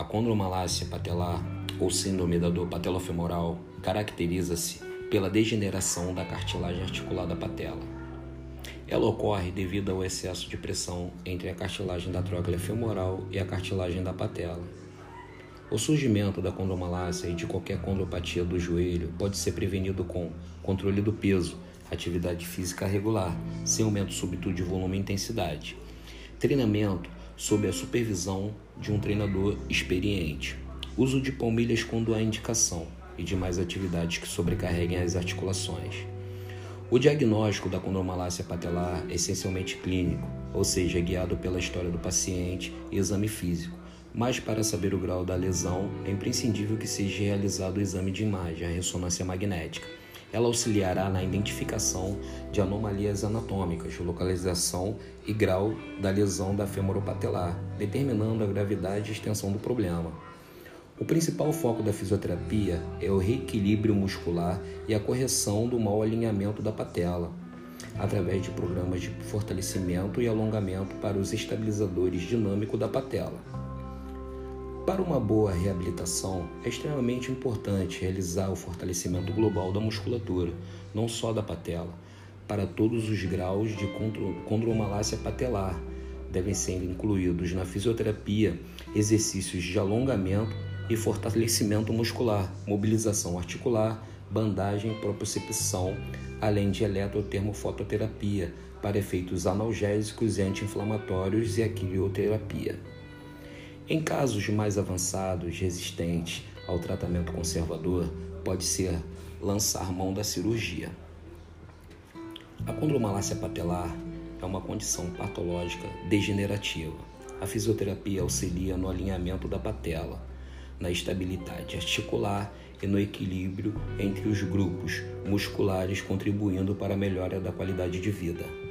condromalácia patelar, ou síndrome da dor patelofemoral, caracteriza-se pela degeneração da cartilagem articular da patela. Ela ocorre devido ao excesso de pressão entre a cartilagem da tróclea femoral e a cartilagem da patela. O surgimento da condromalácia e de qualquer condropatia do joelho pode ser prevenido com controle do peso, atividade física regular, sem aumento súbito de volume e intensidade, treinamento sob a supervisão de um treinador experiente, uso de palmilhas quando há indicação e demais atividades que sobrecarreguem as articulações. O diagnóstico da condromalácia patelar é essencialmente clínico, ou seja, guiado pela história do paciente e exame físico mas para saber o grau da lesão é imprescindível que seja realizado o exame de imagem, a ressonância magnética. Ela auxiliará na identificação de anomalias anatômicas, localização e grau da lesão da femoropatelar, determinando a gravidade e extensão do problema. O principal foco da fisioterapia é o reequilíbrio muscular e a correção do mau alinhamento da patela, através de programas de fortalecimento e alongamento para os estabilizadores dinâmicos da patela. Para uma boa reabilitação, é extremamente importante realizar o fortalecimento global da musculatura, não só da patela, para todos os graus de condromalácia patelar. Devem ser incluídos na fisioterapia exercícios de alongamento e fortalecimento muscular, mobilização articular, bandagem, propriocepção, além de eletrotermofototerapia para efeitos analgésicos e anti-inflamatórios e a quimioterapia. Em casos mais avançados, resistentes ao tratamento conservador, pode ser lançar mão da cirurgia. A condromalácia patelar é uma condição patológica degenerativa. A fisioterapia auxilia no alinhamento da patela, na estabilidade articular e no equilíbrio entre os grupos musculares, contribuindo para a melhora da qualidade de vida.